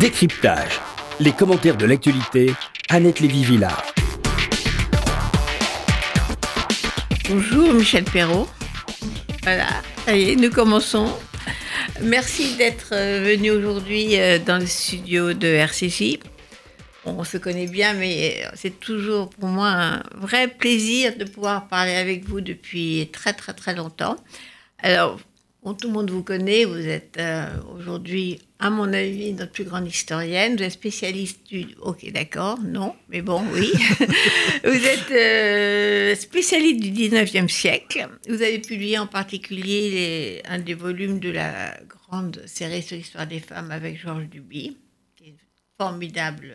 Décryptage. Les commentaires de l'actualité, Annette Lévy-Villard. Bonjour Michel Perrault. Voilà, ça y est, nous commençons. Merci d'être euh, venu aujourd'hui euh, dans le studio de RCJ. On se connaît bien, mais c'est toujours pour moi un vrai plaisir de pouvoir parler avec vous depuis très très très longtemps. Alors, tout le monde vous connaît, vous êtes euh, aujourd'hui, à mon avis, notre plus grande historienne. Vous êtes spécialiste du. Ok, d'accord, non, mais bon, oui. vous êtes euh, spécialiste du 19e siècle. Vous avez publié en particulier un des volumes de la grande série sur l'histoire des femmes avec Georges Duby, qui est une formidable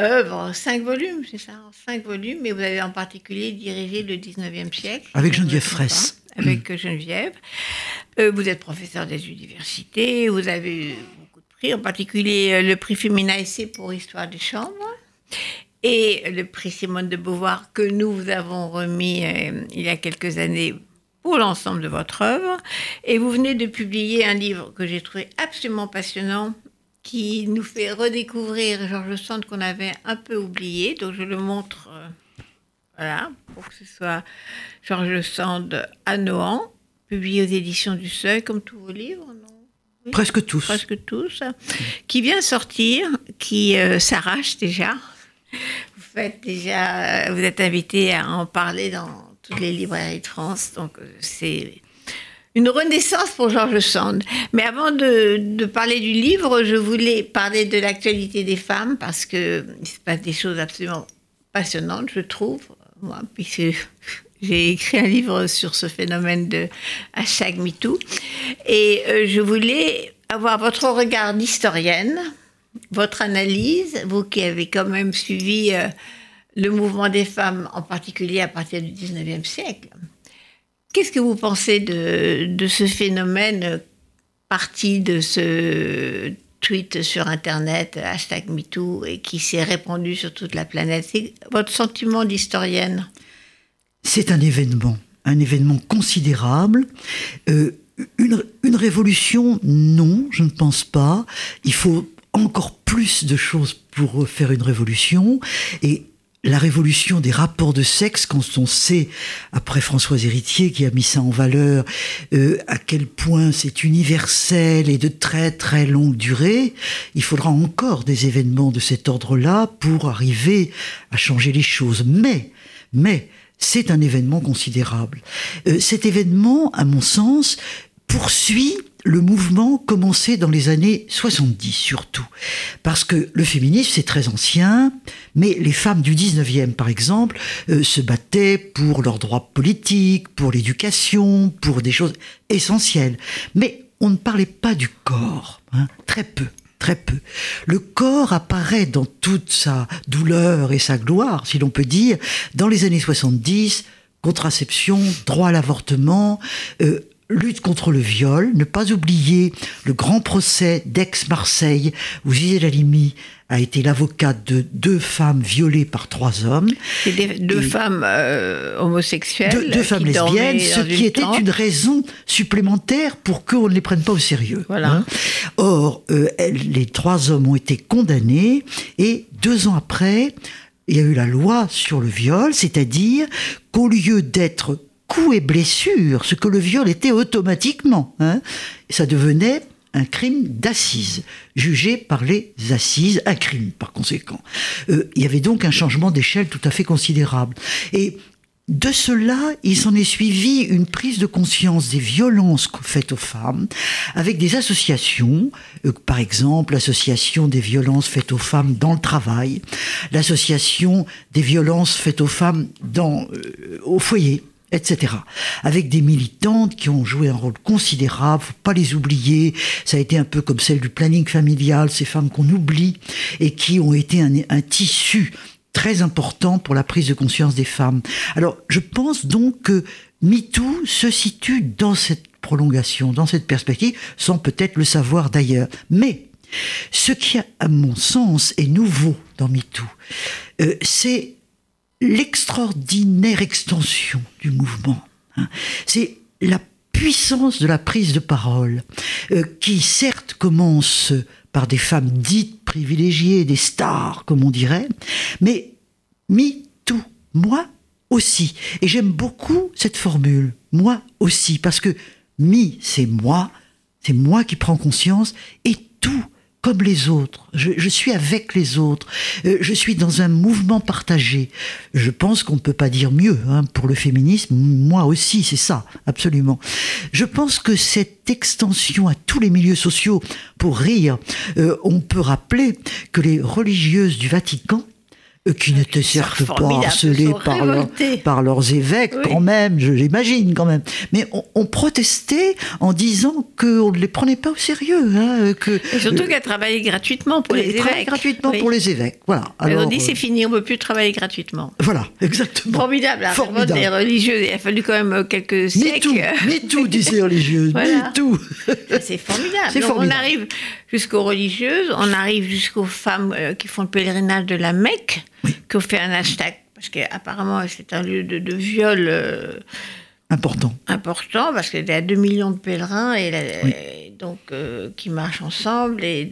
œuvre, cinq volumes, c'est ça, cinq volumes, et vous avez en particulier dirigé le 19e siècle. Avec Geneviève Fraisse. Avec. Geneviève. Euh, vous êtes professeur des universités, vous avez eu beaucoup de prix, en particulier euh, le prix Féminin Essai pour Histoire des Chambres et le prix Simone de Beauvoir que nous vous avons remis euh, il y a quelques années pour l'ensemble de votre œuvre. Et vous venez de publier un livre que j'ai trouvé absolument passionnant qui nous fait redécouvrir Georges Sand qu'on avait un peu oublié. Donc je le montre, voilà, pour que ce soit Georges Sand à Nohant publié aux éditions du Seuil, comme tous vos livres, non? Presque tous. Presque tous. Qui vient sortir, qui euh, s'arrache déjà. Vous faites déjà, vous êtes invité à en parler dans toutes les librairies de France, donc euh, c'est une renaissance pour Georges Sand. Mais avant de, de, parler du livre, je voulais parler de l'actualité des femmes parce que il se passe des choses absolument passionnantes, je trouve, moi, puisque j'ai écrit un livre sur ce phénomène de hashtag MeToo. Et euh, je voulais avoir votre regard d'historienne, votre analyse, vous qui avez quand même suivi euh, le mouvement des femmes, en particulier à partir du 19e siècle. Qu'est-ce que vous pensez de, de ce phénomène euh, parti de ce tweet sur Internet, hashtag MeToo, et qui s'est répandu sur toute la planète C'est votre sentiment d'historienne? C'est un événement, un événement considérable. Euh, une, une, révolution, non, je ne pense pas. Il faut encore plus de choses pour faire une révolution. Et la révolution des rapports de sexe, quand on sait, après Françoise Héritier qui a mis ça en valeur, euh, à quel point c'est universel et de très très longue durée, il faudra encore des événements de cet ordre-là pour arriver à changer les choses. Mais, mais, c'est un événement considérable. Euh, cet événement, à mon sens, poursuit le mouvement commencé dans les années 70 surtout. Parce que le féminisme, c'est très ancien, mais les femmes du 19e, par exemple, euh, se battaient pour leurs droits politiques, pour l'éducation, pour des choses essentielles. Mais on ne parlait pas du corps, hein, très peu très peu. Le corps apparaît dans toute sa douleur et sa gloire, si l'on peut dire, dans les années 70, contraception, droit à l'avortement, euh, lutte contre le viol, ne pas oublier le grand procès d'Aix-Marseille où Gisèle Halimi a été l'avocate de deux femmes violées par trois hommes. deux femmes euh, homosexuelles. Deux, femmes lesbiennes, ce qui était une raison supplémentaire pour qu'on ne les prenne pas au sérieux. Voilà. Hein. Or, euh, les trois hommes ont été condamnés et deux ans après, il y a eu la loi sur le viol, c'est-à-dire qu'au lieu d'être coups et blessures, ce que le viol était automatiquement. Hein. Ça devenait un crime d'assises, jugé par les assises, un crime par conséquent. Euh, il y avait donc un changement d'échelle tout à fait considérable. Et de cela, il s'en est suivi une prise de conscience des violences faites aux femmes, avec des associations, euh, par exemple l'association des violences faites aux femmes dans le travail, l'association des violences faites aux femmes dans, euh, au foyer, etc. Avec des militantes qui ont joué un rôle considérable, faut pas les oublier. Ça a été un peu comme celle du planning familial, ces femmes qu'on oublie et qui ont été un, tissu très important pour la prise de conscience des femmes. Alors, je pense donc que MeToo se situe dans cette prolongation, dans cette perspective, sans peut-être le savoir d'ailleurs. Mais ce qui, à mon sens, est nouveau dans MeToo, euh, c'est l'extraordinaire extension du mouvement. Hein. C'est la puissance de la prise de parole, euh, qui certes commence par des femmes dites privilégiées, des stars, comme on dirait, mais me too, moi aussi. Et j'aime beaucoup cette formule, moi aussi, parce que me, c'est moi, c'est moi qui prends conscience, et tout comme les autres. Je, suis avec les autres. Euh, je suis dans un mouvement partagé. Je pense qu'on ne peut pas dire mieux hein, pour le féminisme. Moi aussi, c'est ça, absolument. Je pense que cette extension à tous les milieux sociaux, pour rire, euh, on peut rappeler que les religieuses du Vatican qui n'étaient certes pas harcelés par, par, leurs évêques, quand même, je l'imagine quand même, mais on, protestait en disant qu'on ne les prenait pas au sérieux. Hein, que, Et surtout qu'elles travaillaient gratuitement pour les évêques. gratuitement pour les évêques, voilà. Alors, on dit c'est fini, on ne peut plus travailler gratuitement. Voilà, exactement. Formidable, la Formidable. des religieuses, il a fallu quand même quelques siècles. Mais tout, disaient les religieuses, mais tout. C'est formidable. formidable. On arrive jusqu'aux religieuses, on arrive jusqu'aux femmes euh, qui font le pèlerinage de la Mecque qu'on fait un hashtag, parce qu'apparemment c'est un lieu de, viol. Euh, important. Important, parce qu'il y a 2 millions de pèlerins et, donc, euh, qui marchent ensemble. Et,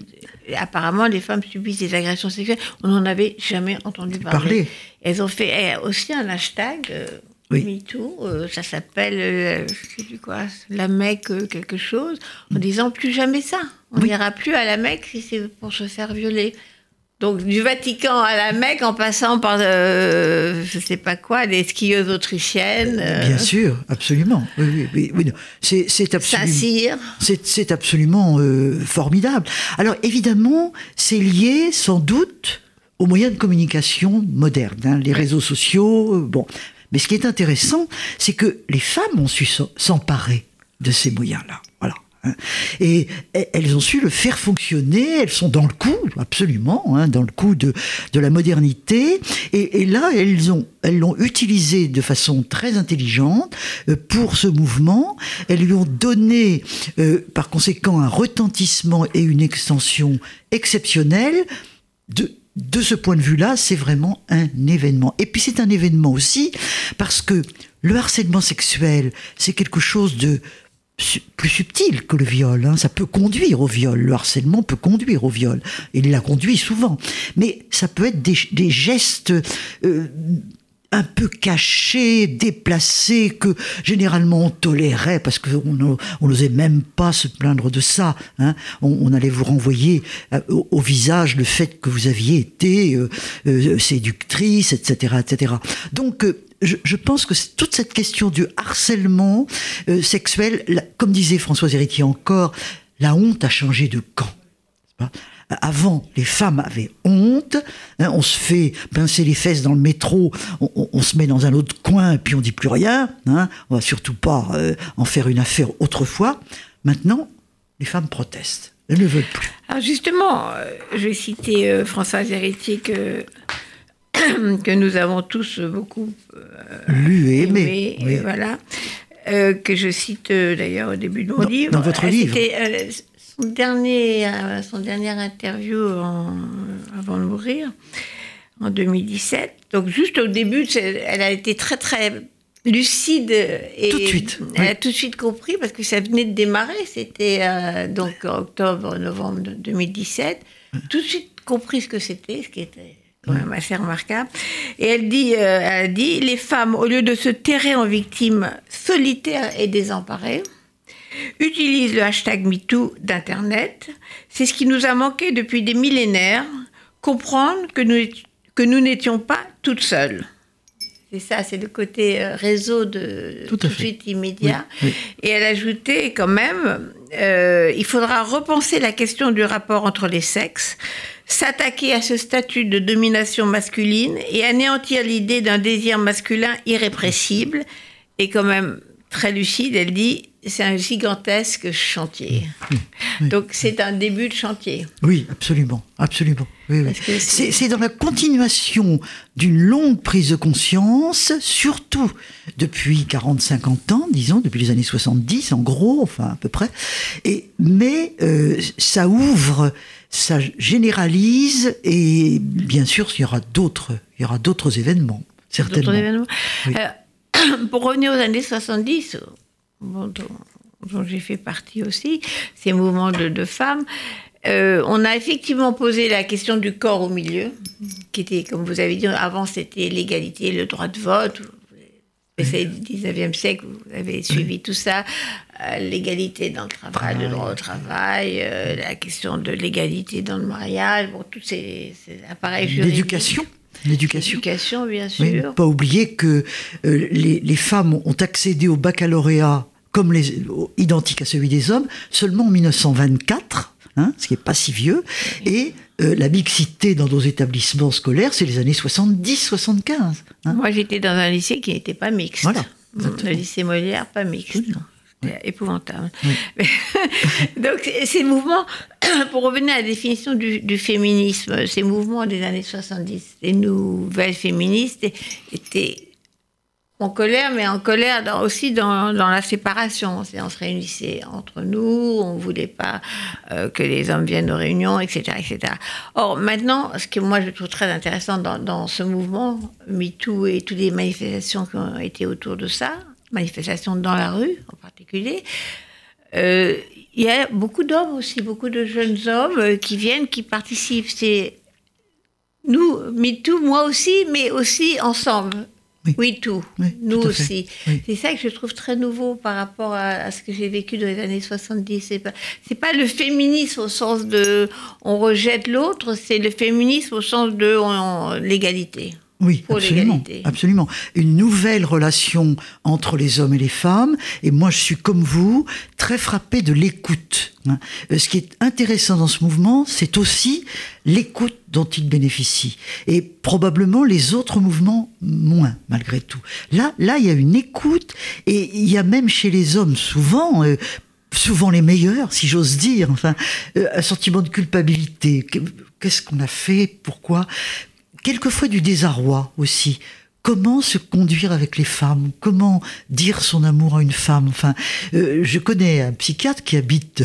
apparemment, les femmes subissent des agressions sexuelles. On n'en avait jamais entendu parler. Elles ont fait aussi un hashtag. Euh, MeToo, ça s'appelle, je sais plus quoi, la Mecque quelque chose, en disant plus jamais ça. On n'ira plus à la Mecque si c'est pour se faire violer. Donc du Vatican à la Mecque en passant par, euh, je sais pas quoi, des skieuses autrichiennes. Euh. Bien sûr, absolument. Oui, oui, oui, c'est absolument, c'est absolument euh, formidable. Alors évidemment, c'est lié sans doute aux moyens de communication modernes, hein, les réseaux sociaux. bon, mais ce qui est intéressant, c'est que les femmes ont su s'emparer de ces moyens-là. Voilà. Hein. Et elles ont su le faire fonctionner, elles sont dans le coup, absolument, hein, dans le coup de, de la modernité. Et, là, elles ont elles l'ont utilisé de façon très intelligente euh, pour ce mouvement. Elles lui ont donné, euh, par conséquent, un retentissement et une extension exceptionnelle. De, de ce point de vue-là, c'est vraiment un événement. Et puis c'est un événement aussi parce que le harcèlement sexuel, c'est quelque chose de plus subtil que le viol. Hein. Ça peut conduire au viol. Le harcèlement peut conduire au viol. Il l'a conduit souvent. Mais ça peut être des, gestes euh, un peu cachés, déplacés, que généralement on tolérait parce qu'on n'osait même pas se plaindre de ça. Hein. On, allait vous renvoyer euh, au, visage le fait que vous aviez été euh, séductrice, etc., etc. Donc je, pense que toute cette question du harcèlement euh, sexuel, comme disait Françoise Héritier encore, la honte a changé de camp. Avant, les femmes avaient honte. Hein, on se fait pincer les fesses dans le métro, on, se met dans un autre coin et puis on dit plus rien. Hein, on va surtout pas euh, en faire une affaire autrefois. Maintenant, les femmes protestent. Elles ne veulent plus. Alors justement, euh, je vais citer Françoise Héritier que que nous avons tous beaucoup euh, lu et aimé. Voilà. Euh, que je cite euh, d'ailleurs au début de mon livre. Dans votre livre son, dernier, son dernière interview avant de mourir, en 2017. Donc juste au début, elle a été très très lucide et tout de suite. Elle a tout de suite compris parce que ça venait de démarrer. C'était donc octobre, novembre 2017. Tout de suite compris ce que c'était, ce qui était quand même assez remarquable. Et elle dit, euh, elle dit, les femmes, au lieu de se terrer en victimes solitaires et désemparées, utilisent le hashtag MeToo d'Internet. C'est ce qui nous a manqué depuis des millénaires, comprendre que nous, que nous n'étions pas toutes seules. C'est ça, c'est le côté euh, réseau de tout, de suite immédiat. Et elle ajoutait quand même, euh, il faudra repenser la question du rapport entre les sexes, s'attaquer à ce statut de domination masculine et anéantir l'idée d'un désir masculin irrépressible. Et quand même très lucide, elle dit c'est un gigantesque chantier. Donc c'est un début de chantier. Oui, absolument, absolument. c'est dans la continuation d'une longue prise de conscience, surtout depuis 40-50 ans, disons, depuis les années 70 en gros, enfin à peu près. Et, mais euh, ça ouvre ça généralise et bien sûr, il y aura d'autres, il y aura d'autres événements, certainement. Événements. Euh, pour revenir aux années 70, dont j'ai fait partie aussi, ces mouvements de, femmes, euh, on a effectivement posé la question du corps au milieu, qui était, comme vous avez dit, avant c'était l'égalité, le droit de vote. C'est du 19e siècle, vous avez suivi tout ça, euh, l'égalité dans le travail, le droit au travail, euh, la question de l'égalité dans le mariage, bon, tous ces, ces appareils juridiques. L'éducation? L'éducation. L'éducation, bien sûr. Oui, pas oublier que euh, les, les, femmes ont accédé au baccalauréat comme les, identique à celui des hommes seulement en 1924, hein, ce qui n'est pas si vieux, et euh, la mixité dans nos établissements scolaires, c'est les années 70-75. Hein. Moi, j'étais dans un lycée qui n'était pas mixte. Voilà. Le lycée Molière, pas mixte. Oui. Épouvantable. Oui. Donc, ces mouvements, pour revenir à la définition du, du, féminisme, ces mouvements des années 70, les nouvelles féministes étaient en colère, mais en colère dans, aussi dans, dans, la séparation. On se réunissait entre nous, on ne voulait pas euh, que les hommes viennent aux réunions, etc., etc. Or, maintenant, ce que moi je trouve très intéressant dans, dans ce mouvement, MeToo et toutes les manifestations qui ont été autour de ça, manifestations dans la rue en particulier, euh, il y a beaucoup d'hommes aussi, beaucoup de jeunes hommes euh, qui viennent, qui participent. C'est nous, MeToo, moi aussi, mais aussi ensemble. Oui, oui tout. Oui, nous tout aussi. Oui. C'est ça que je trouve très nouveau par rapport à, à ce que j'ai vécu dans les années 70. C'est pas, c'est pas le féminisme au sens de on rejette l'autre, c'est le féminisme au sens de l'égalité. Oui, absolument, absolument. Une nouvelle relation entre les hommes et les femmes. Et moi, je suis comme vous, très frappé de l'écoute. Ce qui est intéressant dans ce mouvement, c'est aussi l'écoute dont il bénéficie. Et probablement les autres mouvements moins, malgré tout. Là, là, il y a une écoute, et il y a même chez les hommes souvent, euh, souvent les meilleurs, si j'ose dire, enfin, euh, un sentiment de culpabilité. Qu'est-ce qu'on a fait? Pourquoi? Quelquefois du désarroi aussi. Comment se conduire avec les femmes? Comment dire son amour à une femme? Enfin, euh, je connais un psychiatre qui habite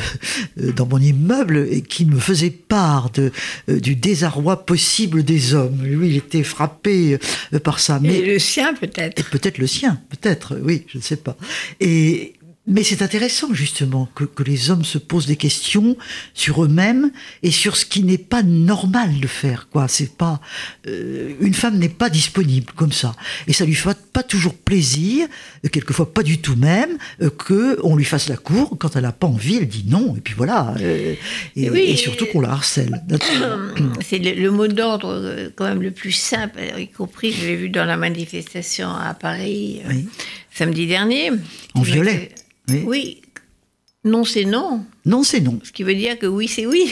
euh, dans mon immeuble et qui me faisait part de, euh, du désarroi possible des hommes. Lui, il était frappé euh, par ça. Mais, et le sien, peut-être. Et peut-être le sien, peut-être, oui, je ne sais pas. Et, mais c'est intéressant justement que, que, les hommes se posent des questions sur eux-mêmes et sur ce qui n'est pas normal de faire. Quoi, c'est pas euh, une femme n'est pas disponible comme ça et ça lui fait pas toujours plaisir, quelquefois pas du tout même, euh, que on lui fasse la cour quand elle a pas envie, elle dit non et puis voilà. Euh, et, oui, et, surtout qu'on la harcèle. C'est le, le, mot d'ordre euh, quand même le plus simple, y compris je l'ai vu dans la manifestation à Paris oui. samedi dernier. En violet. Oui. oui. Non, c'est non. Non, c'est non. Ce qui veut dire que oui, c'est oui.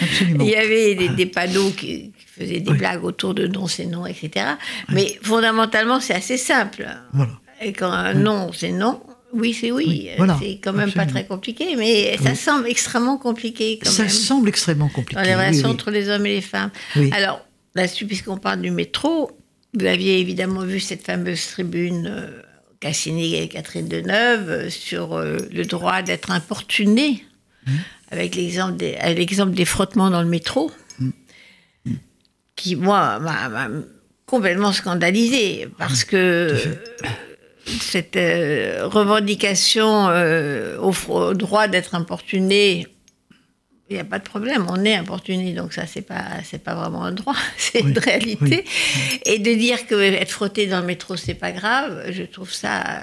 Absolument. Il y avait des, des panneaux qui, qui, faisaient des oui. blagues autour de non, c'est non, etc. Oui. Mais fondamentalement, c'est assez simple. Voilà. Et quand un non, c'est non, oui, c'est oui. oui voilà. C'est quand même Absolument. pas très compliqué, mais ça semble extrêmement compliqué. Quand ça même, semble extrêmement compliqué. Dans les relations entre les hommes et les femmes. Alors, là-dessus, puisqu'on parle du métro, vous aviez évidemment vu cette fameuse tribune. Qu'a signé Catherine Deneuve euh, sur euh, le droit d'être importuné, mmh. avec l'exemple des, des, frottements dans le métro, mmh. qui, moi, m'a complètement scandalisé, parce que cette euh, revendication euh, au, au, droit d'être importuné, il n'y a pas de problème, on est importuné, donc ça, c'est pas, c'est pas vraiment un droit, c'est oui, une réalité. Oui. Et de dire que être frotté dans le métro, c'est pas grave, je trouve ça,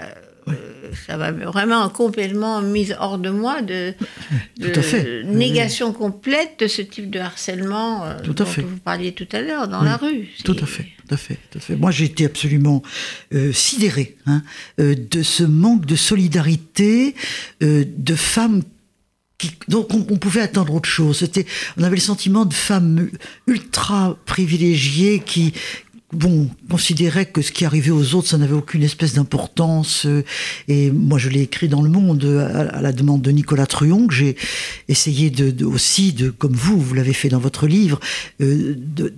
oui. euh, ça va vraiment complètement mise hors de moi de, de négation complète de ce type de harcèlement euh, tout dont fait. vous parliez tout à l'heure dans la rue. Tout à fait, tout à fait, tout à fait. Moi, j'ai été absolument euh, sidéré hein, euh, de ce manque de solidarité de femmes donc on, pouvait attendre autre chose. C'était, on avait le sentiment de femmes ultra privilégiées qui, bon, considéraient que ce qui arrivait aux autres, ça n'avait aucune espèce d'importance. Et moi, je l'ai écrit dans Le Monde à, la demande de Nicolas Truon, que j'ai essayé de, de, aussi, de, comme vous, vous l'avez fait dans votre livre, euh, de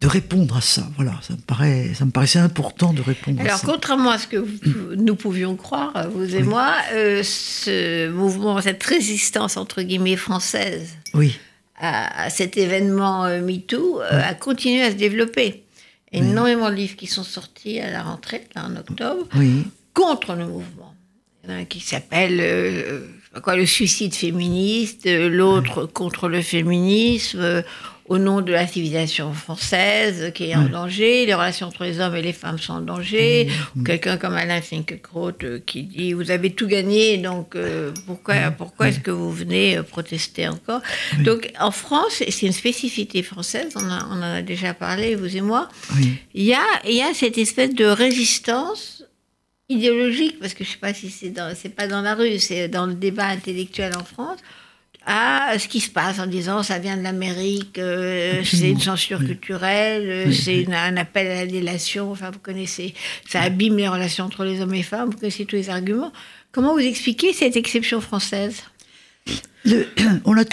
de répondre à ça. Voilà, ça me, paraît, ça me paraissait important de répondre Alors, à ça. Alors, contrairement à ce que vous, nous pouvions croire, vous et oui. moi, euh, ce mouvement, cette résistance, entre guillemets, française oui. à, à cet événement euh, MeToo, euh, oui. a continué à se développer. Énormément de livres qui sont sortis à la rentrée, là, en octobre, contre le mouvement. Il y en a un qui s'appelle quoi, le suicide féministe, l'autre contre le féminisme, au nom de la civilisation française qui est en danger, les relations entre les hommes et les femmes sont en danger. Quelqu'un comme Alain Finkielkraut euh, qui dit vous avez tout gagné, donc euh, pourquoi, pourquoi est-ce que vous venez euh, protester encore Donc en France, c'est une spécificité française, on, on, en a déjà parlé, vous et moi, il, y a, il y a cette espèce de résistance idéologique, parce que je ne sais pas si c'est c'est pas dans la rue, c'est dans le débat intellectuel en France, à ce qui se passe en disant ça vient de l'Amérique, euh, c'est une censure culturelle, euh, c'est un appel à la délation, enfin vous connaissez, ça abîme les relations entre les hommes et les femmes, vous connaissez tous les arguments. Comment vous expliquez cette exception française? On a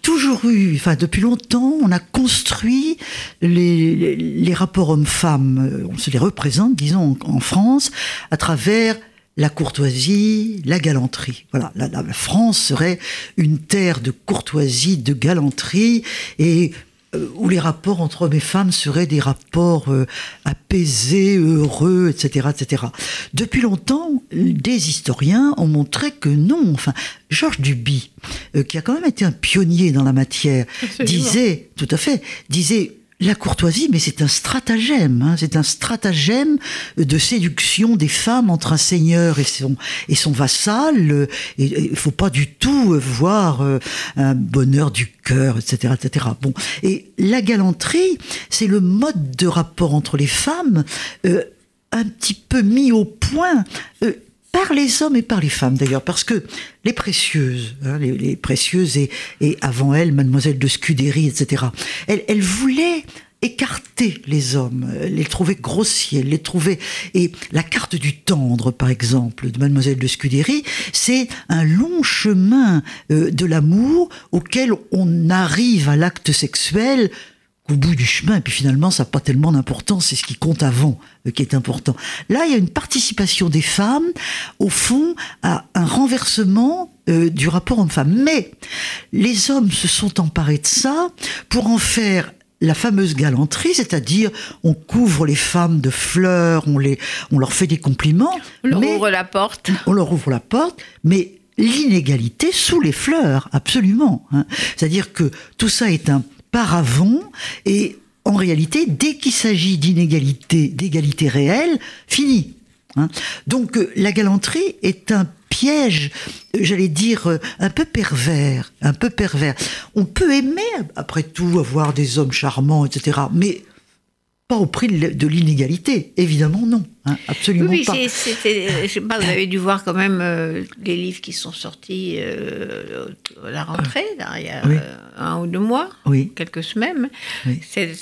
toujours eu, enfin depuis longtemps, on a construit les, rapports hommes-femmes, euh, on se les représente, disons, en France, à travers la courtoisie, la galanterie. Voilà, la, France serait une terre de courtoisie, de galanterie, et euh, où les rapports entre hommes et femmes seraient des rapports euh, apaisés, heureux, etc., etc. Depuis longtemps, des historiens ont montré que non. Enfin, Georges Duby, euh, qui a quand même été un pionnier dans la matière, disait, tout à fait, disait la courtoisie, mais c'est un stratagème, hein. c'est un stratagème de séduction des femmes entre un seigneur et son, et son vassal. Il ne faut pas du tout voir euh, un bonheur du cœur, etc., etc. Bon, et la galanterie, c'est le mode de rapport entre les femmes. Euh, un petit peu mis au point euh, par les hommes et par les femmes d'ailleurs, parce que les précieuses, hein, les, précieuses et, et, avant elles, mademoiselle de Scudéry, etc., elles, elles voulaient écarter les hommes, les trouver grossiers, les trouver... Et la carte du tendre, par exemple, de mademoiselle de Scudéry, c'est un long chemin euh, de l'amour auquel on arrive à l'acte sexuel au bout du chemin, et puis finalement, ça n'a pas tellement d'importance, c'est ce qui compte avant euh, qui est important. Là, il y a une participation des femmes, au fond, à un renversement euh, du rapport homme-femme. Mais les hommes se sont emparés de ça pour en faire la fameuse galanterie, c'est-à-dire on couvre les femmes de fleurs, on, les, on leur fait des compliments. On leur ouvre la porte. On leur ouvre la porte, mais l'inégalité sous les fleurs, absolument. Hein. C'est-à-dire que tout ça est un paravent et en réalité, dès qu'il s'agit d'inégalité, d'égalité réelle, fini. Hein. Donc euh, la galanterie est un piège, euh, j'allais dire, euh, un peu pervers, un peu pervers. On peut aimer, après tout, avoir des hommes charmants, etc., mais pas au prix de l'inégalité, évidemment non, hein, absolument oui, pas. je sais pas, vous avez dû voir quand même les livres qui sont sortis à la rentrée, il y a un ou deux mois, oui. quelques semaines. C'est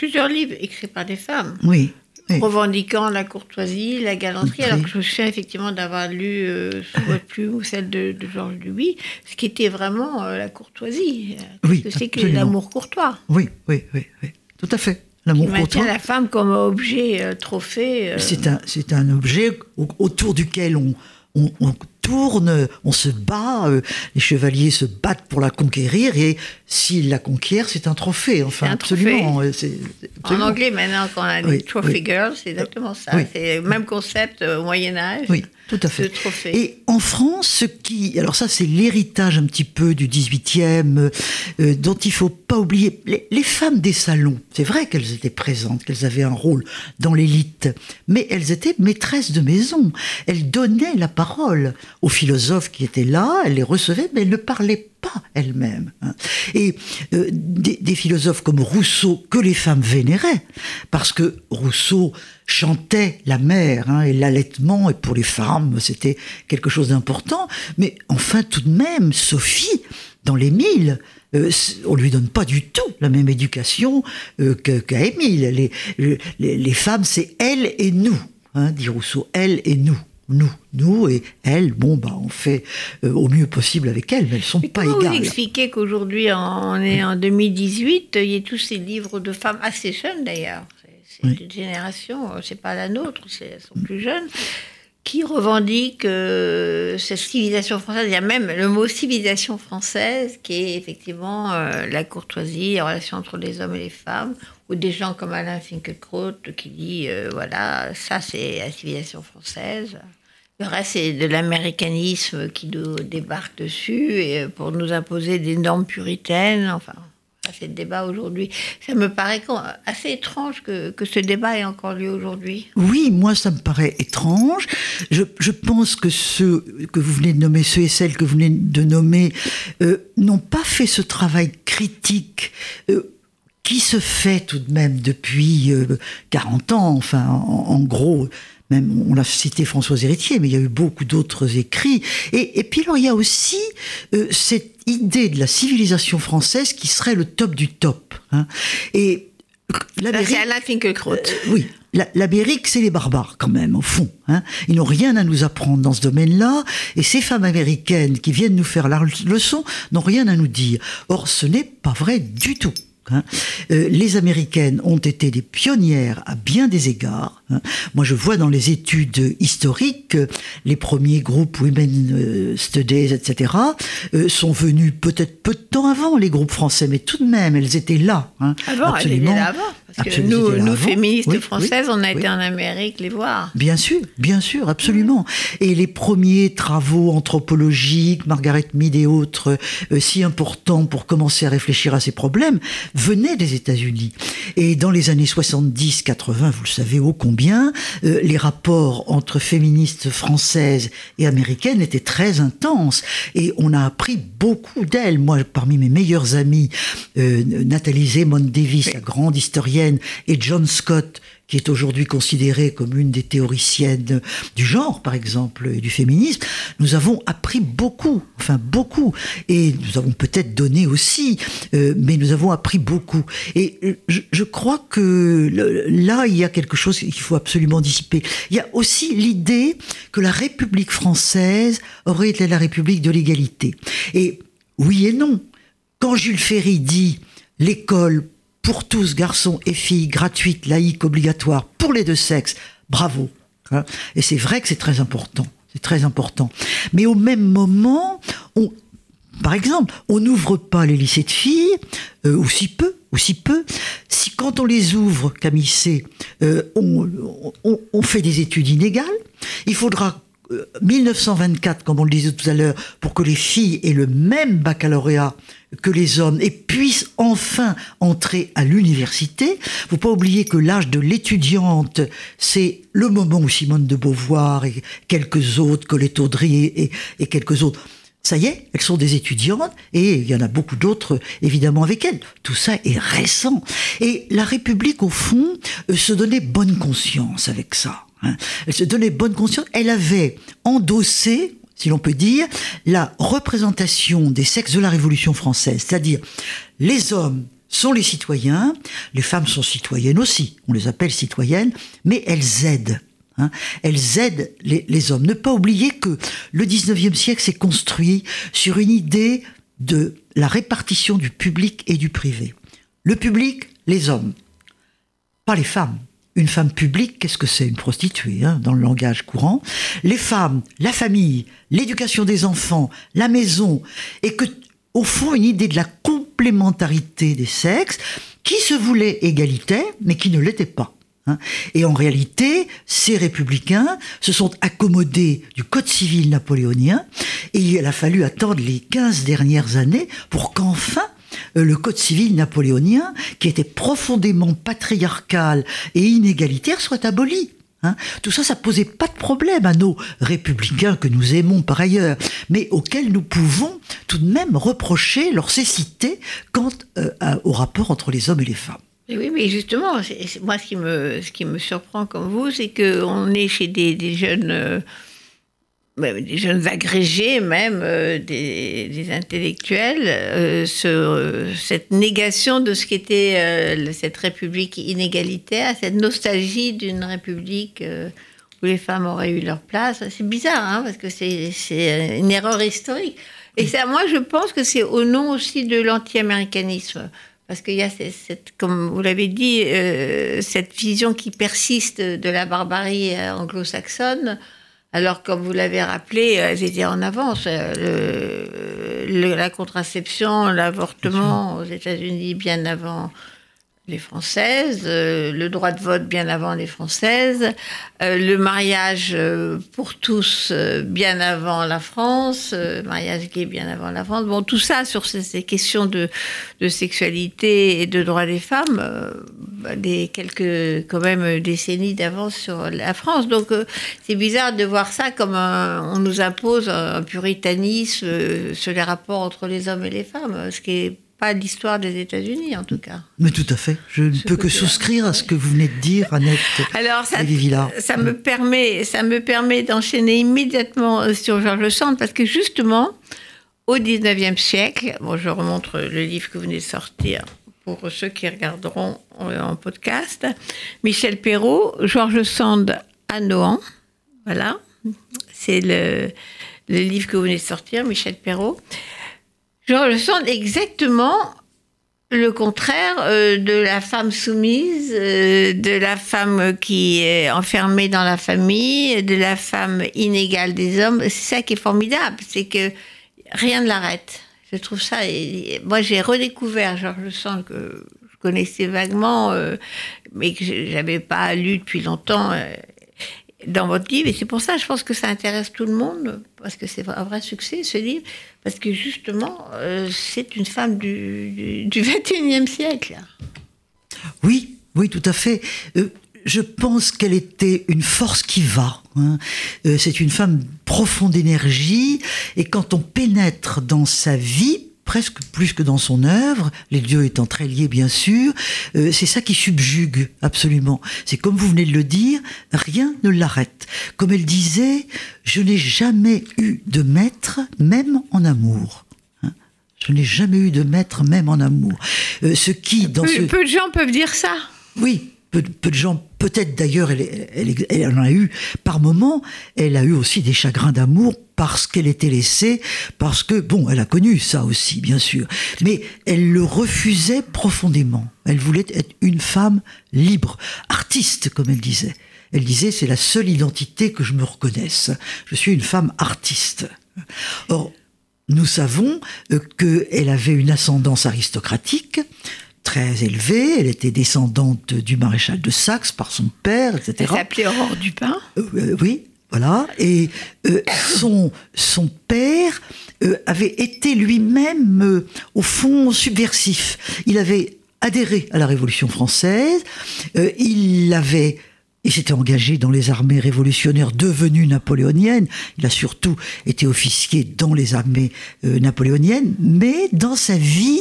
plusieurs livres écrits par des femmes. Oui. Revendiquant la courtoisie, la galanterie, alors que je me souviens effectivement d'avoir lu euh, sous votre plume ou celle de, Georges Duby, ce qui était vraiment euh, la courtoisie. Oui, c'est que l'amour courtois? Oui, oui, oui, oui, tout à fait. L'amour courtois. la femme comme objet, euh, trophée. C'est un, un objet autour duquel on, on, on, tourne, on se bat, euh, les chevaliers se battent pour la conquérir, et s'ils la conquièrent, c'est un trophée. Enfin, un absolument, euh, En anglais, maintenant, quand on a des trophy girls, c'est exactement ça. C'est le même concept au Moyen-Âge. Oui, tout à fait. Et en France, ce qui. Alors, ça, c'est l'héritage un petit peu du 18e, euh, dont il faut pas oublier. Les, les femmes des salons, c'est vrai qu'elles étaient présentes, qu'elles avaient un rôle dans l'élite, mais elles étaient maîtresses de maison. Elles donnaient la parole aux philosophes qui étaient là, elle les recevait, mais elle ne parlait pas elle-même. Hein. Et euh, des, philosophes comme Rousseau, que les femmes vénéraient, parce que Rousseau chantait la mère hein, et l'allaitement, et pour les femmes, c'était quelque chose d'important. Mais enfin, tout de même, Sophie, dans l'Émile, euh, on lui donne pas du tout la même éducation euh, qu'à Émile. Les, les, femmes, c'est elle et nous, hein, dit Rousseau, elle et nous nous, nous et elles, bon, bah, on fait euh, au mieux possible avec elles, mais elles sont pas égales. Vous expliquez qu'aujourd'hui, on est en 2018, il y a tous ces livres de femmes assez jeunes d'ailleurs. C'est une génération, euh, c'est pas la nôtre, elles sont plus jeunes, qui revendiquent euh, cette civilisation française. Il y a même le mot civilisation française qui est effectivement la courtoisie, les relations entre les hommes et les femmes, ou des gens comme Alain Finkielkraut qui dit voilà, ça c'est la civilisation française. Le reste, c'est de l'américanisme qui nous débarque dessus et pour nous imposer des normes puritaines. Enfin, c'est le débat aujourd'hui. Ça me paraît assez étrange que, ce débat ait encore lieu aujourd'hui. Oui, moi, ça me paraît étrange. Je, pense que ceux que vous venez de nommer, ceux et celles que vous venez de nommer, euh, n'ont pas fait ce travail critique. Euh, qui se fait tout de même depuis 40 euh, ans, enfin en, gros, même on a cité Françoise Héritier, mais il y a eu beaucoup d'autres écrits. Et, puis alors il y a aussi euh, cette idée de la civilisation française qui serait le top du top. Hein. Et c'est Alain Finkielkraut. Euh, oui, l'Amérique, c'est les barbares quand même, au fond. Hein. Ils n'ont rien à nous apprendre dans ce domaine-là, et ces femmes américaines qui viennent nous faire la leçon n'ont rien à nous dire. Or, ce n'est pas vrai du tout. Hein. Euh, les Américaines ont été des pionnières à bien des égards. Hein. Moi, je vois dans les études historiques les premiers groupes Women euh, Studies, etc., euh, sont venus peut-être peu de temps avant les groupes français, mais tout de même, elles étaient là. Hein, avant, elles étaient là avant. Parce que nous, nous féministes françaises, on a été en Amérique les voir. Bien sûr, bien sûr, absolument. Et les premiers travaux anthropologiques, Margaret Mead et autres, si importants pour commencer à réfléchir à ces problèmes, venaient des États-Unis. Et dans les années 70-80, vous le savez ô combien, euh, les rapports entre féministes françaises et américaines étaient très intenses. Et on a appris beaucoup d'elles. Moi, parmi mes meilleurs amis, euh, Nathalie Zemon Davis, la grande historienne, et John Scott, qui est aujourd'hui considérée comme une des théoriciennes du genre, par exemple, et du féminisme, nous avons appris beaucoup, enfin beaucoup, et nous avons peut-être donné aussi, euh, mais nous avons appris beaucoup. Et je, crois que là, il y a quelque chose qu'il faut absolument dissiper. Il y a aussi l'idée que la République française aurait été la République de l'égalité. Et oui et non. Quand Jules Ferry dit l'école pour tous, garçons et filles, gratuite, laïque, obligatoire, pour les deux sexes, bravo. Hein. Et c'est vrai que c'est très important. C'est très important. Mais au même moment, par exemple, on n'ouvre pas les lycées de filles, euh, ou si peu, ou si peu. Si quand on les ouvre, Camille C, euh, on, on, fait des études inégales, il faudra 1924, comme on le disait tout à l'heure, pour que les filles aient le même baccalauréat que les hommes et puissent enfin entrer à l'université. Faut pas oublier que l'âge de l'étudiante, c'est le moment où Simone de Beauvoir et quelques autres, Colette Audry et, et quelques autres, ça y est, elles sont des étudiantes et il y en a beaucoup d'autres évidemment avec elles. Tout ça est récent. Et la République, au fond, euh, se donnait bonne conscience avec ça. Hein. Elle se donnait bonne conscience. Elle avait endossé, si l'on peut dire, la représentation des sexes de la Révolution française, c'est-à-dire les hommes sont les citoyens, les femmes sont citoyennes aussi, on les appelle citoyennes, mais elles aident. Hein. Elles aident les, hommes. Ne pas oublier que le 19e siècle s'est construit sur une idée de la répartition du public et du privé. Le public, les hommes, pas les femmes une femme publique, qu'est-ce que c'est Une prostituée, hein, dans le langage courant. Les femmes, la famille, l'éducation des enfants, la maison, et que, au fond, une idée de la complémentarité des sexes, qui se voulait égalitaire, mais qui ne l'était pas. Hein. Et en réalité, ces républicains se sont accommodés du Code civil napoléonien, et il a fallu attendre les 15 dernières années pour qu'enfin le code civil napoléonien, qui était profondément patriarcal et inégalitaire, soit aboli. Hein. Tout ça, ça posait pas de problème à nos républicains que nous aimons par ailleurs, mais auxquels nous pouvons tout de même reprocher leur cécité quant euh, au rapport entre les hommes et les femmes. oui, mais justement, moi, ce qui me, ce qui me surprend comme vous, c'est qu'on est chez des, jeunes euh, des jeunes agrégés même, euh, des, intellectuels, euh, cette négation de ce qu'était euh, cette république inégalitaire, cette nostalgie d'une république où les femmes auraient eu leur place. C'est bizarre, hein, parce que c'est une erreur historique. Et ça, moi, je pense que c'est au nom aussi de l'anti-américanisme. Parce qu'il y a cette, comme vous l'avez dit, cette vision qui persiste de la barbarie anglo-saxonne alors, comme vous l'avez rappelé, elles étaient en avance. Euh, la contraception, l'avortement aux États-Unis bien avant les Françaises, euh, le droit de vote bien avant les Françaises, euh, le mariage euh, pour tous bien avant la France, mariage gay bien avant la France. Bon, tout ça sur ces, questions de, de, sexualité et de droits des femmes, bah, des quelques quand même décennies d'avance sur la France. Donc c'est bizarre de voir ça comme on nous impose un puritanisme sur les rapports entre les hommes et les femmes, ce qui est pas l'histoire des États-Unis, en tout cas. Mais tout à fait. Je ne peux que souscrire à ce que vous venez de dire, Annette. Alors, ça, ça me permet, ça me permet d'enchaîner immédiatement euh, sur Georges Sand, parce que justement, au 19e siècle, bon, je remontre le livre que vous venez de sortir pour ceux qui regarderont en podcast, Michel Perrault, Georges Sand à Nohant. Voilà. C'est le, le livre que vous venez de sortir, Michel Perrault je sens exactement le contraire euh, de la femme soumise, euh, de la femme qui est enfermée dans la famille, de la femme inégale des hommes. C'est ça qui est formidable, c'est que rien ne l'arrête. Je trouve ça. Et, moi, j'ai redécouvert Georges Sand que je connaissais vaguement, euh, mais que j'avais pas lu depuis longtemps dans votre livre. Et c'est pour ça, je pense que ça intéresse tout le monde, parce que c'est un vrai succès, ce livre, parce que justement, euh, c'est une femme du, du, 21e siècle. Oui, oui, tout à fait. Euh, je pense qu'elle était une force qui va. Hein. Euh, c'est une femme profonde d'énergie, et quand on pénètre dans sa vie, presque plus que dans son œuvre, les dieux étant très liés bien sûr, euh, c'est ça qui subjugue absolument. C'est comme vous venez de le dire, rien ne l'arrête. Comme elle disait, je n'ai jamais eu de maître, même en amour. Hein. je n'ai jamais eu de maître, même en amour. Euh, ce qui, dans peu, ce... peu de gens peuvent dire ça. Oui, peu, de gens, peut-être d'ailleurs, elle, en a eu par moments, elle a eu aussi des chagrins d'amour parce qu'elle était laissée, parce que, bon, elle a connu ça aussi, bien sûr, mais elle le refusait profondément. Elle voulait être une femme libre, artiste, comme elle disait. Elle disait, c'est la seule identité que je me reconnaisse. Je suis une femme artiste. Or, nous savons euh, qu'elle avait une ascendance aristocratique, très élevée. Elle était descendante du maréchal de Saxe par son père, etc. Elle s'appelait Aurore Dupin. Euh, euh, oui, voilà. Et euh, son, son père avait été lui-même, au fond, subversif. Il avait adhéré à la Révolution française. il avait il s'était engagé dans les armées révolutionnaires devenues napoléoniennes. Il a surtout été officier dans les armées euh, napoléoniennes. Mais dans sa vie,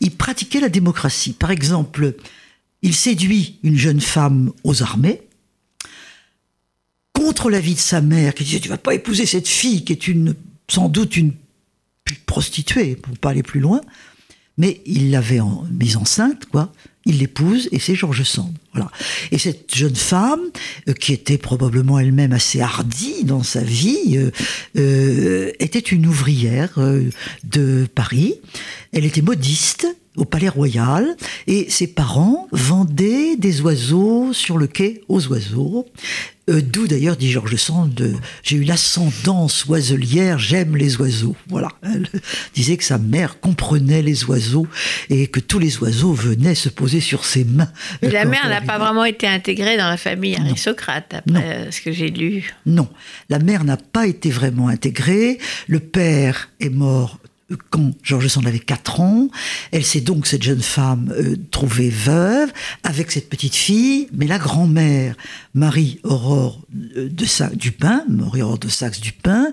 il pratiquait la démocratie. Par exemple, il séduit une jeune femme aux armées contre l'avis de sa mère qui disait tu vas pas épouser cette fille qui est une sans doute une prostituée pour pas aller plus loin mais il l'avait mise enceinte quoi il l'épouse et c'est Georges Sand. Voilà. Et cette jeune femme, euh, qui était probablement elle-même assez hardie dans sa vie, euh, euh, était une ouvrière de Paris. Elle était modiste au Palais Royal et ses parents vendaient des oiseaux sur le quai aux oiseaux. Euh, d'où d'ailleurs, dit Georges Sand, j'ai eu l'ascendance oiselière, j'aime les oiseaux. Voilà. Elle disait que sa mère comprenait les oiseaux et que tous les oiseaux venaient se poser sur ses mains. Mais la mère n'a pas vraiment été intégrée dans la famille aristocrate, après ce que j'ai lu. Non, la mère n'a pas été vraiment intégrée. Le père est mort quand Georges Sand avait 4 ans. Elle s'est donc, cette jeune femme, euh, trouvée veuve avec cette petite fille, mais la grand-mère, Marie-Aurore euh, de Dupin, Marie-Aurore de Saxe Dupin,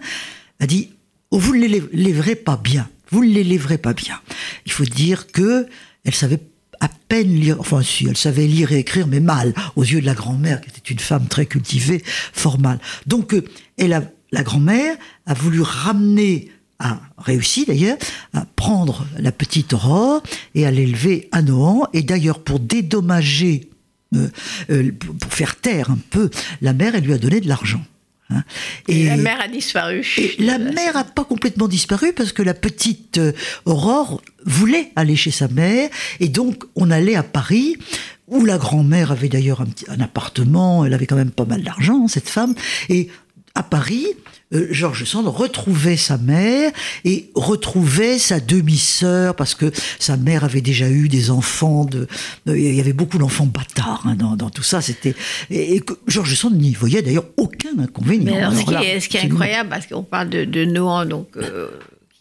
a dit oh, Vous ne l'élèverez pas bien. Vous ne l'élèverez pas bien. Il faut dire que elle savait à peine lire, enfin si, elle savait lire et écrire, mais mal, aux yeux de la grand-mère, qui était une femme très cultivée, formale. Donc, euh, elle la grand-mère a voulu ramener a réussi d'ailleurs à prendre la petite Aurore et à l'élever à Nohant. Et d'ailleurs, pour dédommager, euh, euh, pour faire taire un peu la mère, elle lui a donné de l'argent. Hein. Et, la mère a disparu. la mère n'a pas complètement disparu parce que la petite euh, Aurore voulait aller chez sa mère et donc on allait à Paris où la grand-mère avait d'ailleurs un, un, appartement, elle avait quand même pas mal d'argent, cette femme, et à Paris, euh, Georges Sand retrouvait sa mère et retrouvait sa demi-sœur parce que sa mère avait déjà eu des enfants. De, de- il y avait beaucoup d'enfants bâtards hein, dans, dans tout ça. C'était et, et que Georges Sand n'y voyait d'ailleurs aucun inconvénient. Mais alors, ce, qui là, est, ce qui est absolument. incroyable, parce qu'on parle de, de Nohan, donc, euh,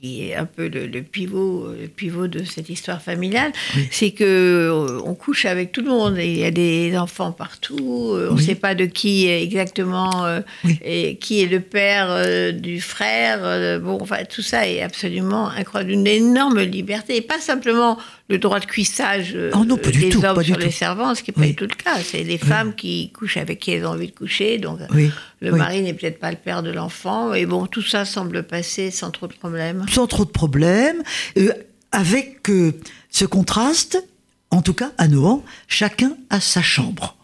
qui est un peu le, le pivot, le pivot de cette histoire familiale, c'est que euh, on couche avec tout le monde. Il y a des enfants partout. euh, On ne Oui. sait pas de qui exactement euh, Oui. et qui est le père euh, du frère. euh, bon, enfin, tout ça est absolument incroyable, une énorme liberté, et pas simplement le droit de cuissage euh, Oh non, pas du des tout, hommes pas du sur les tout. servants, ce qui n'est pas du tout le cas. C'est les femmes qui couchent avec qui elles ont envie de coucher. Donc, Oui, le oui. mari n'est peut-être pas le père de l'enfant. Et bon, tout ça semble passer sans trop de problèmes. sans trop de problèmes, euh, avec euh, ce contraste, en tout cas à Nohant, chacun a sa chambre.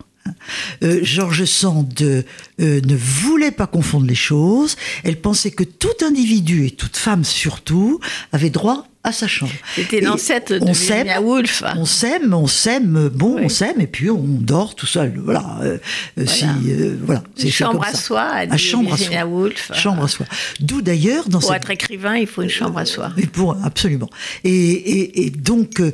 Euh, Georges Sand euh, ne voulait pas confondre les choses. Elle pensait que tout individu et toute femme surtout avait droit à sa chambre. C'était l'ancêtre de Virginia Woolf. On s'aime, on s'aime, bon, Oui. on s'aime, et puis on dort tout seul. Voilà. euh, euh, si, euh, voilà. C'est chambre à soi, À chambre à soi. Woolf. Chambre à soi. D'où d'ailleurs dans Pour cette être écrivain, il faut une chambre à soi. et pour absolument. Et, et, et donc, euh,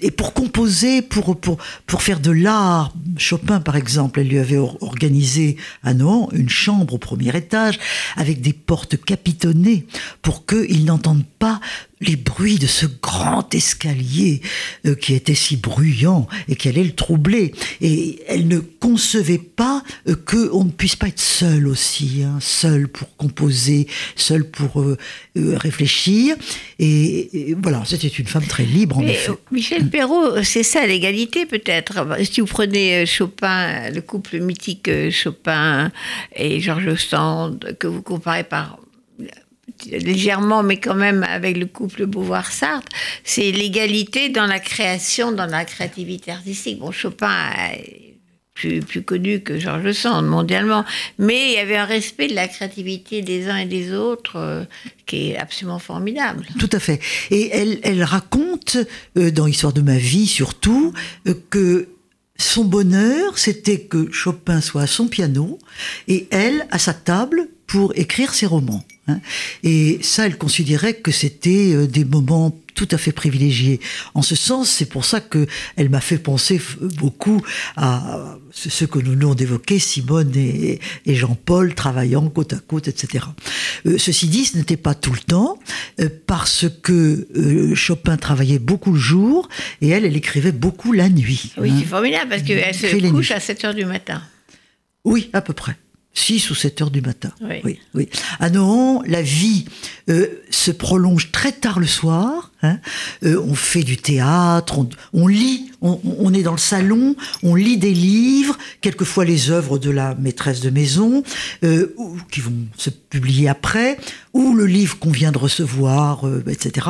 et pour composer, pour pour pour faire de l'art, Chopin par exemple, elle lui avait or- organisé à Nohant une chambre au premier étage avec des portes capitonnées pour qu'il n'entende pas les bruits de ce grand escalier euh, qui était si bruyant et qui allait le troubler. Et elle ne concevait pas euh, que on ne puisse pas être seul aussi, hein, seul pour composer, seul pour euh, réfléchir. Et, et voilà, c'était une femme très libre en Mais effet. Michel Perrault, c'est ça l'égalité peut-être. Si vous prenez Chopin, le couple mythique Chopin et Georges Sand, que vous comparez par légèrement, mais quand même avec le couple Beauvoir-Sartre, c'est l'égalité dans la création, dans la créativité artistique. Bon, Chopin est plus, connu que Georges Sand mondialement, mais il y avait un respect de la créativité des uns et des autres euh, qui est absolument formidable. Tout à fait. Et elle, elle raconte, euh, dans Histoire de ma vie surtout, euh, que son bonheur, c'était que Chopin soit à son piano et elle à sa table pour écrire ses romans. Hein. Et ça, elle considérait que c'était euh, des moments tout à fait privilégiés. En ce sens, c'est pour ça que elle m'a fait penser beaucoup à ce que nous venons d'évoquer, Simone et, et Jean-Paul travaillant côte à côte, etc. Euh, ceci dit, ce n'était pas tout le temps, euh, parce que euh, Chopin travaillait beaucoup le jour et elle, elle écrivait beaucoup la nuit. Oui, hein. c'est formidable parce qu'elle se couche à 7 heures du matin. Oui, à peu près. 6 ou 7 heures du matin. Oui. oui, oui. À Nohant, la vie euh, se prolonge très tard le soir. hein. Euh, on fait du théâtre, on, on lit, on, on est dans le salon, on lit des livres, quelquefois les œuvres de la maîtresse de maison, euh, ou- qui vont se publier après, ou le livre qu'on vient de recevoir, etc.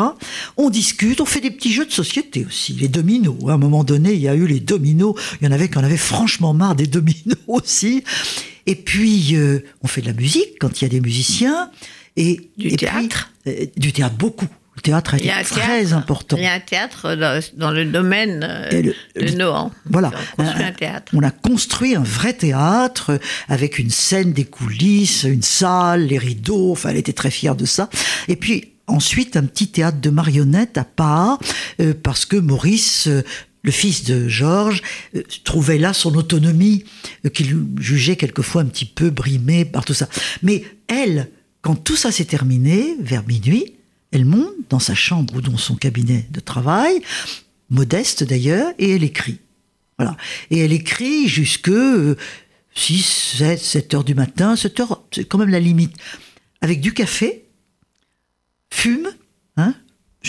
On discute, on fait des petits jeux de société aussi, les dominos. À un moment donné, il y a eu les dominos. Il y en avait qui en avaient franchement marre des dominos aussi. Et puis, euh, on fait de la musique quand il y a des musiciens. Et, Du et puis, théâtre. euh, Du théâtre, beaucoup. Le théâtre un très théâtre. important. Il y a un théâtre dans, dans le domaine euh, le- de Nohant. Voilà. On construit Un- un théâtre. On a construit un vrai théâtre avec une scène, des coulisses, une salle, les rideaux. Enfin, elle était très fière de ça. Et puis ensuite, un petit théâtre de marionnettes à part, euh, parce que Maurice. euh, le fils de Georges euh, trouvait là son autonomie, euh, qu'il jugeait quelquefois un petit peu brimée par tout ça. Mais elle, quand tout ça s'est terminé, vers minuit, elle monte dans sa chambre ou dans son cabinet de travail, modeste d'ailleurs, et elle écrit. Voilà. Et elle écrit jusque euh, 6, 7, 7 heures du matin. 7 heures, c'est quand même la limite. Avec du café, fume, hein,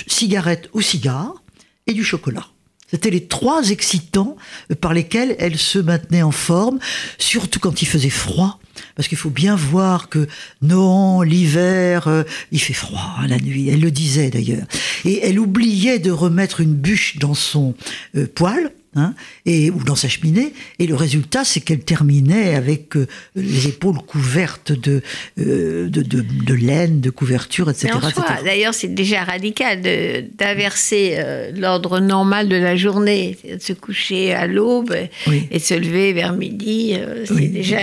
cigarette ou cigare, et du chocolat. C'était les trois excitants euh, par lesquels elle se maintenait en forme, surtout quand il faisait froid. Parce qu'il faut bien voir que Nohant, l'hiver, euh, il fait froid hein, la nuit. Elle le disait d'ailleurs. Et elle oubliait de remettre une bûche dans son euh, poêle Hein, et, ou dans sa cheminée. Et le résultat, c'est qu'elle terminait avec euh, les épaules couvertes de, euh, de, de, laine, de couverture, etc. D'ailleurs, c'est déjà radical d'inverser euh, l'ordre normal de la journée, de se coucher à l'aube et se lever vers midi. c'est déjà,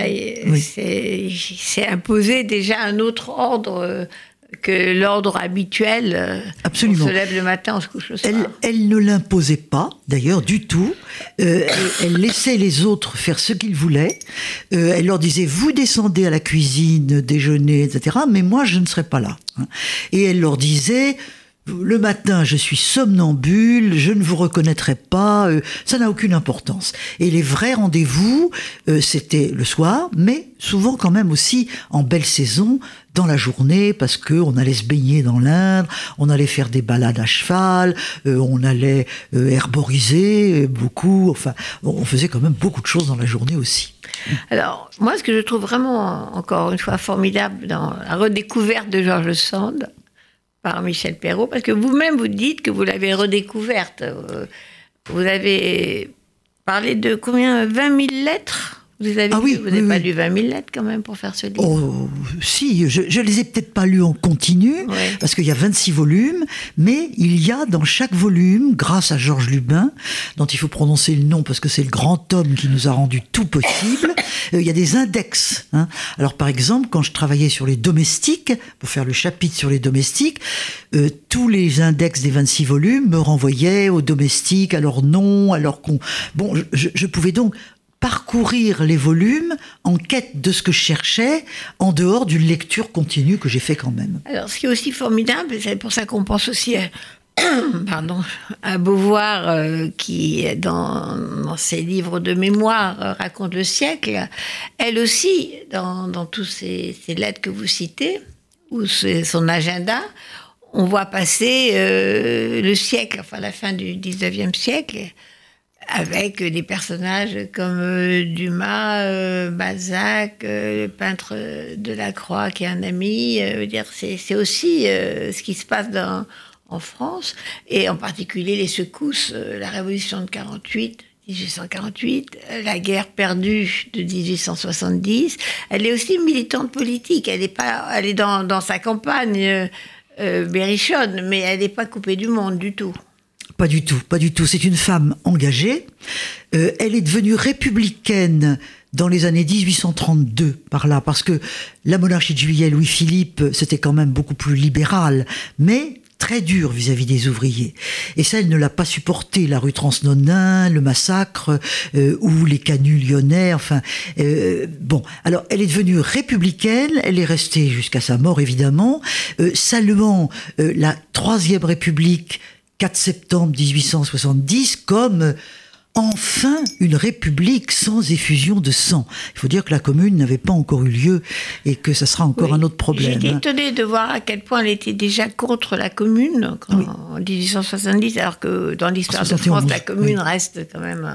c'est imposé déjà un autre ordre que l'ordre habituel. Euh, Absolument. On se lève le matin, on se couche le soir. Elle, ne l'imposait pas, d'ailleurs, du tout. Euh, elle, laissait les autres faire ce qu'ils voulaient. Euh, elle leur disait vous descendez à la cuisine, déjeuner, etc. Mais moi, je ne serai pas là. Et elle leur disait le matin, je suis somnambule, je ne vous reconnaîtrai pas, ça n'a aucune importance. Et les vrais rendez-vous, c'était le soir, mais souvent quand même aussi en belle saison, dans la journée parce que on allait se baigner dans l'Indre, on allait faire des balades à cheval, euh, on allait euh, herboriser euh, beaucoup. Enfin, on faisait quand même beaucoup de choses dans la journée aussi. Alors, moi, ce que je trouve vraiment, encore une fois, formidable dans la redécouverte de Georges Sand par Michel Perrault, parce que vous-même, vous dites que vous l'avez redécouverte. Vous avez parlé de combien? 20 000 lettres? Vous avez ah oui, vous n'avez pas lu 20 000 lettres quand même pour faire ce livre Oh, si, je, ne les ai peut-être pas lues en continu, parce qu'il y a 26 volumes, mais il y a dans chaque volume, grâce à Georges Lubin, dont il faut prononcer le nom parce que c'est le grand homme qui nous a rendu tout possible, euh, il y a des index. Hein. Alors par exemple, quand je travaillais sur les domestiques, pour faire le chapitre sur les domestiques, euh, tous les index des 26 volumes me renvoyaient aux domestiques, à leur nom, à leur... Con... Bon, je, je pouvais donc parcourir les volumes en quête de ce que je cherchais, en dehors d'une lecture continue que j'ai fait quand même. Alors, ce qui est aussi formidable, c'est pour ça qu'on pense aussi à, pardon, à Beauvoir, euh, qui, dans, ses livres de mémoire, euh, raconte le siècle. Elle aussi, dans, tous ces, lettres que vous citez, ou son agenda, on voit passer euh, le siècle, enfin la fin du 19e siècle, avec des personnages comme euh, Dumas, euh, Balzac, euh, le peintre de la Croix qui est un ami. dire, c'est aussi ce qui se passe dans, en France, et en particulier les secousses, la Révolution de 48. 1848, la guerre perdue de 1870. Elle est aussi militante politique. Elle est pas, elle est dans, dans sa campagne berrichonne, mais elle n'est pas coupée du monde du tout. Pas du tout, pas du tout. C'est une femme engagée. Euh, elle est devenue républicaine dans les années 1832 par là, parce que la monarchie de Juillet, Louis-Philippe, c'était quand même beaucoup plus libéral, mais très dur vis-à-vis des ouvriers. Et ça, elle ne l'a pas supporté, la rue Transnonain, le massacre, euh, ou les canuts lyonnais, enfin... Euh, bon, alors, elle est devenue républicaine, elle est restée jusqu'à sa mort, évidemment, saluant la Troisième République 4 septembre 1870 comme enfin une république sans effusion de sang. Il faut dire que la commune n'avait pas encore eu lieu et que ça sera encore un autre problème. J'étais étonnée de voir à quel point elle était déjà contre la commune en 1870, alors que dans l'histoire de France, la commune reste quand même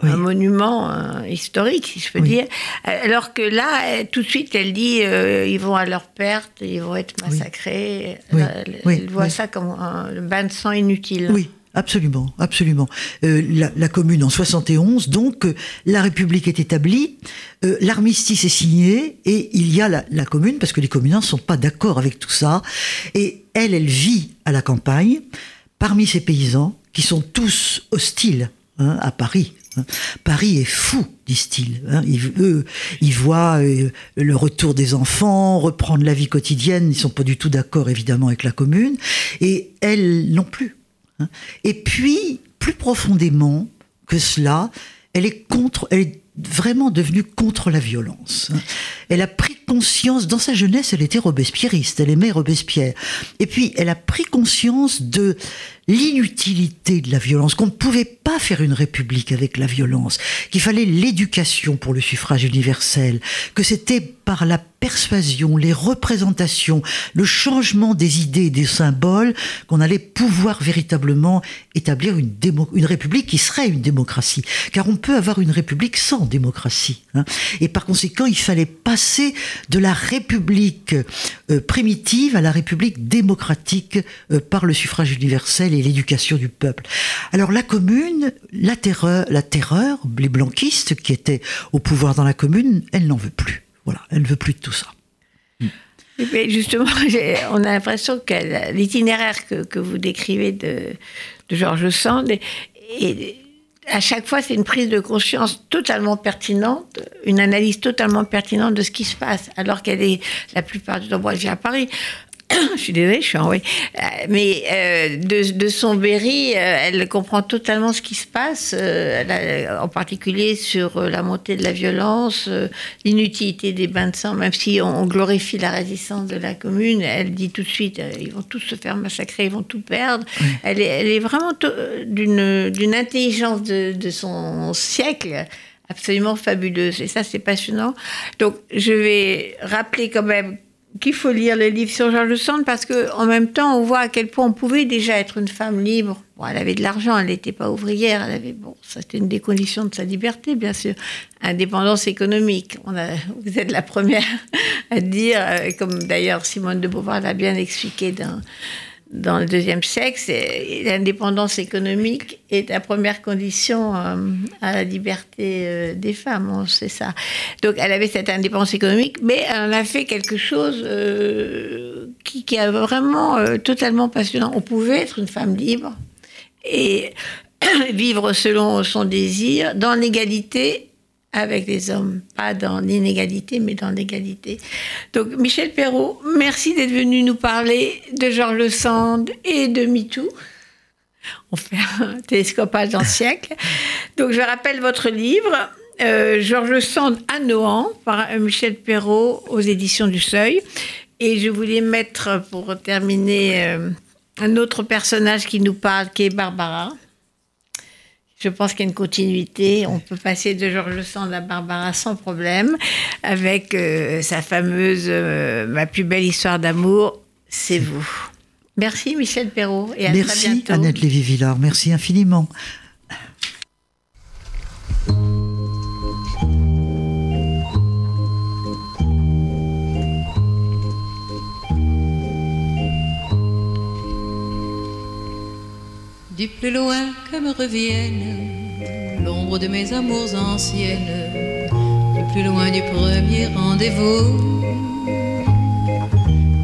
un, monument historique, si je peux dire. Alors que là, tout de suite, elle dit euh, ils vont à leur perte, ils vont être massacrés. Elle, voit ça comme un bain de sang inutile. Oui. Absolument, absolument. Euh, la, commune en 71, donc euh, la République est établie, euh, l'armistice est signé et il y a la, commune parce que les communards ne sont pas d'accord avec tout ça. Et elle, elle vit à la campagne parmi ces paysans qui sont tous hostiles hein, à Paris. Hein. Paris est fou, disent-ils. Hein. Eux, ils voient le retour des enfants, reprendre la vie quotidienne. Ils sont pas du tout d'accord, évidemment, avec la commune. Et elle non plus. Hein. Et puis, plus profondément que cela, elle est contre, elle est vraiment devenue contre la violence. Hein. Elle a pris conscience, dans sa jeunesse, elle était robespierriste, elle aimait Robespierre. Et puis, elle a pris conscience de l'inutilité de la violence, qu'on ne pouvait pas faire une république avec la violence, qu'il fallait l'éducation pour le suffrage universel, que c'était par la persuasion, les représentations, le changement des idées et des symboles qu'on allait pouvoir véritablement établir une, république qui serait une démocratie. Car on peut avoir une république sans démocratie. Hein. Et par conséquent, il fallait passer de la république euh, primitive à la république démocratique euh, par le suffrage universel et l'éducation du peuple. Alors la commune, la terreur, les blanquistes qui étaient au pouvoir dans la commune, elle n'en veut plus. Voilà, elle ne veut plus de tout ça. Mais justement, on a l'impression que l'itinéraire que, vous décrivez de, de Georges Sand est, à chaque fois, c'est une prise de conscience totalement pertinente, une analyse totalement pertinente de ce qui se passe, alors qu'elle est la plupart du temps, je à Paris, je suis désolée, je suis en oui. Euh, mais euh, de, de, son Berry, euh, elle comprend totalement ce qui se passe, en particulier sur la montée de la violence, l'inutilité des bains de sang, même si on, glorifie la résistance de la commune, elle dit tout de suite, ils vont tous se faire massacrer, ils vont tout perdre. Elle, est, elle est vraiment d'une intelligence de, de son siècle absolument fabuleuse. Et ça, c'est passionnant. Donc, je vais rappeler quand même qu'il faut lire le livre sur Georges Sand parce qu'en même temps, on voit à quel point on pouvait déjà être une femme libre. Bon, elle avait de l'argent, elle n'était pas ouvrière, elle avait, bon, ça c'était une des conditions de sa liberté, bien sûr. Indépendance économique. Vous êtes la première à dire, euh, comme d'ailleurs Simone de Beauvoir l'a bien expliqué dans, dans le deuxième sexe, l'indépendance économique est la première condition euh, à la liberté euh, des femmes, on sait ça. Donc elle avait cette indépendance économique, mais elle en a fait quelque chose euh, qui, est vraiment totalement passionnant. On pouvait être une femme libre et vivre selon son désir, dans l'égalité avec les hommes, pas dans l'inégalité, mais dans l'égalité. Donc, Michel Perrault, merci d'être venu nous parler de Georges Sand et de MeToo. On fait un télescopage le siècle. Donc, je rappelle votre livre, euh, Georges Sand à Nohant, par Michel Perrault, aux éditions du Seuil. Et je voulais mettre, pour terminer, euh, un autre personnage qui nous parle, qui est Barbara. Je pense qu'il y a une continuité. On peut passer de Georges Sand à Barbara sans problème, avec euh, sa fameuse euh, Ma plus belle histoire d'amour, c'est vous. Merci Michel Perrault et à Merci très bientôt. Annette Lévy-Villard, merci infiniment. Du plus loin que me revienne l'ombre de mes amours anciennes, du plus loin du premier rendez-vous,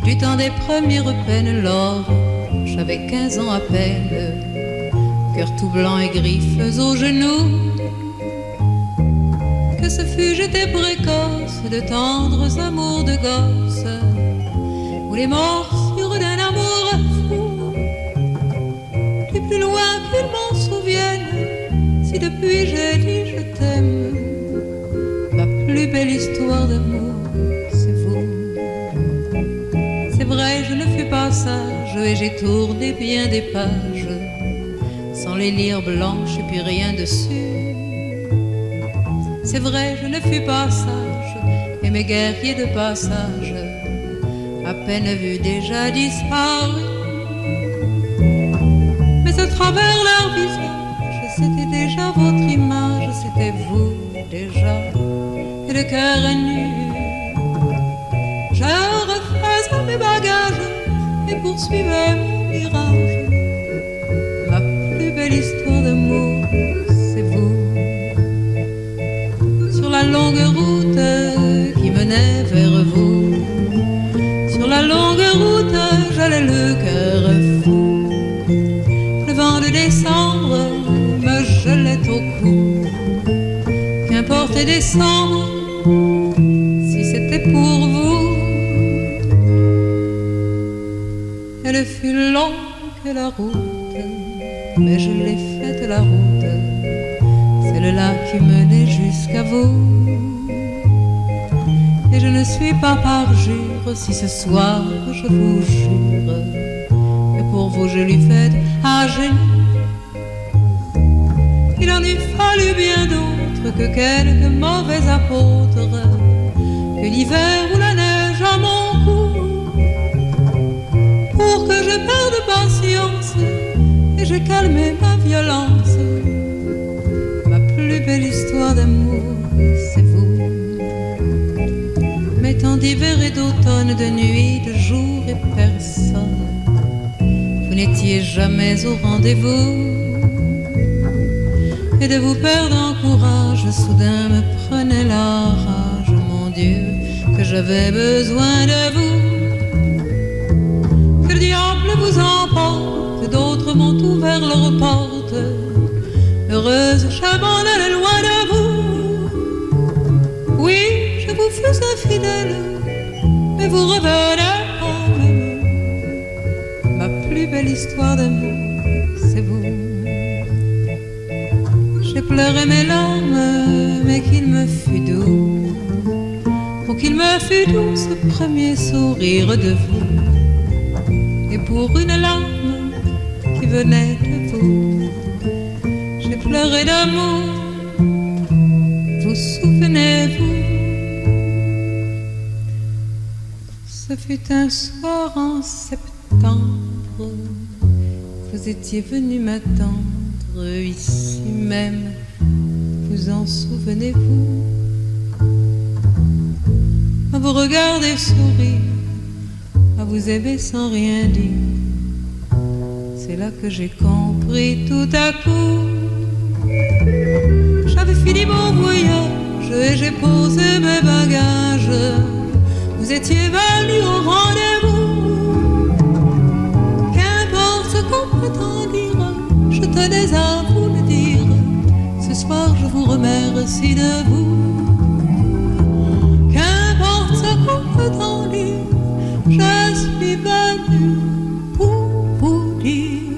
du temps des premières peines, lors j'avais quinze ans à peine, cœur tout blanc et griffes aux genoux. Que ce fut, j'étais précoce de tendres amours de gosse, où les morsures d'un amour loin qu'ils m'en souviennent, si depuis j'ai dit je t'aime, ma plus belle histoire d'amour, c'est vous. C'est vrai, je ne fus pas sage et j'ai tourné bien des pages, sans les lire blanches et puis rien dessus. C'est vrai, je ne fus pas sage et mes guerriers de passage, à peine vus déjà disparus travers leur visage, c'était déjà votre image, c'était vous déjà, et le cœur est nu. Je refais mes bagages et poursuivais mon virage. Ma plus belle histoire d'amour, c'est vous. Sur la longue route qui menait vers vous, sur la longue route, j'allais le cœur Si c'était pour vous. Elle fut longue la route, mais je l'ai faite la route, celle-là qui menait jusqu'à vous. Et je ne suis pas parjure si ce soir je vous jure que pour vous je lui fais à genoux il en eût fallu bien d'autres que quelques mauvais apôtres, que l'hiver ou la neige à mon cou, pour que je perde patience et je calmé ma violence. Ma plus belle histoire d'amour, c'est vous. Mais tant d'hiver et d'automne, de nuit, de jour et personne n'étiez jamais au rendez-vous. Et de vous perdre en courage, soudain me prenait la rage, mon Dieu, que j'avais besoin de vous. Que le diable vous emporte, d'autres m'ont ouvert leurs portes. Heureuse, j'abandonne loin de vous. Oui, je vous fus infidèle, mais vous revenez quand même. Ma plus belle histoire d'amour, Pleuré mes larmes, mais qu'il me fut doux. Pour qu'il me fût doux ce premier sourire de vous. Et pour une larme qui venait de vous, j'ai pleuré d'amour. Vous souvenez-vous? Ce fut un soir en septembre. Vous étiez venu m'attendre ici même. Vous en souvenez-vous? À vous regarder sourire, à vous aimer sans rien dire. C'est là que j'ai compris tout à coup. J'avais fini mon voyage et j'ai posé mes bagages. Vous étiez venu au rendez-vous. Qu'importe ce qu'on prétend dire, je tenais à vous le dire. Ce soir, je vous remercie de vous. Qu'importe ce qu'on prétend dire, je suis venu pour vous dire.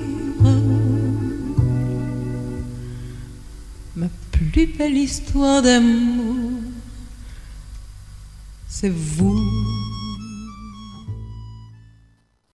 Ma plus belle histoire d'amour, c'est vous.